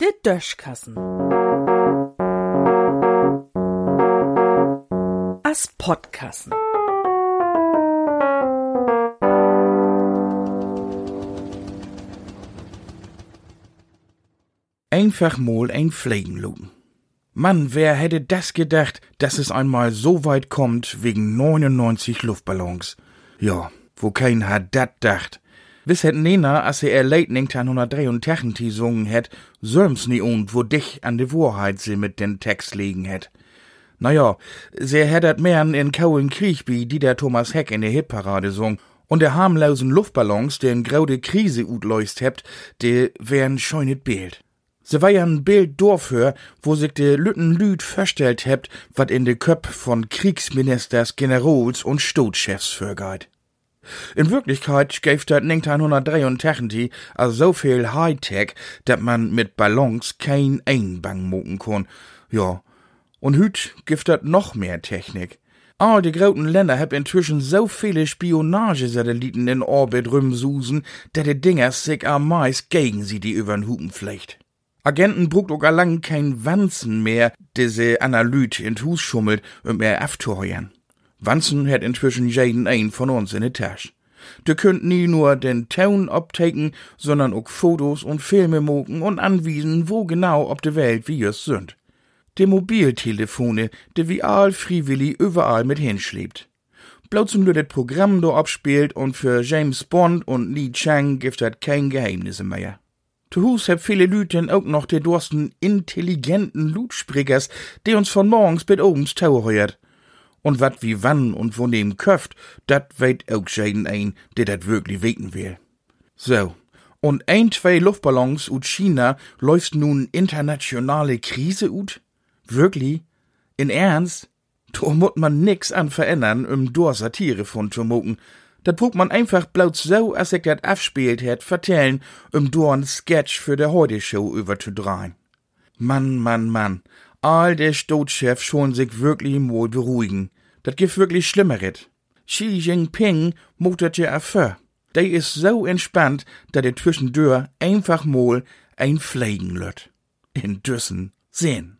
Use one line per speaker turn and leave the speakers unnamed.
Der Döschkassen. As Podkassen.
Einfach mal ein Pflegenluden. Mann, wer hätte das gedacht, dass es einmal so weit kommt wegen 99 Luftballons? Ja, wo kein hat dat dacht. Wiss hätt Nena, als er late 1983 gesungen hätt, söms nie und wo dich an de Wahrheit sie mit den Text legen hätt. Naja, sie hättet mehren in Kaulen Kriechby, die der Thomas Heck in der Hitparade sung, und der harmlosen Luftballons, den graude Krise utleust hebt, de wären scheunet Bild. Se war ja ein Bild dafür, wo sich de Lütten Lüd verstellt hebt, wat in de Köp von Kriegsministers, Generals und Stotchefs vorgeht. In Wirklichkeit gäf dat 1983 also so viel Hightech, dat man mit Ballons kein Einbang mucken kon. Ja, und hüt gibt dat noch mehr Technik. All die großen Länder hab inzwischen so viele Spionagesatelliten in Orbit rumsusen, dat die Dinger sich am meist gegen sie die übern Hupen flecht. Agenten brugt auch lang kein Wanzen mehr, diese Analyt in Hus schummelt, um er aufzuheuern. Wanzen hat inzwischen jeden ein von uns in der Tasche. Du könnt nie nur den Ton abtaken, sondern auch Fotos und Filme moken und anwiesen, wo genau ob de Welt wie es sind. De Mobiltelefone, de wie all freiwillig überall mit hinschlebt. Bloß nur das Programm do abspielt und für James Bond und Li Chang gibt dat kein Geheimnisse mehr. Zu Hus hab viele Lüten auch noch de dursten intelligenten Lutsprickers, die uns von morgens bis obens tau heuert. Und wat wie wann und wo neben köft, dat weit auch jeden ein, der dat wirklich weten will. So. Und ein, zwei Luftballons ut China läuft nun internationale Krise ut? Wirklich? In Ernst? Da mut man nix an verändern, um dor Satire von zu mucken. Dat puck man einfach bloß so, als ich dat afspielt hätt, vertellen, um dor ein Sketch für der Heute-Show überzudrehen. Mann, Mann, Mann. All der Stotchef schon sich wirklich mal beruhigen. Dat gibt wirklich Schlimmeret. Xi Jinping mutet ja affe. Der is so entspannt, dat er zwischendurch einfach mal ein Pflegen lött. In Düssen sehen.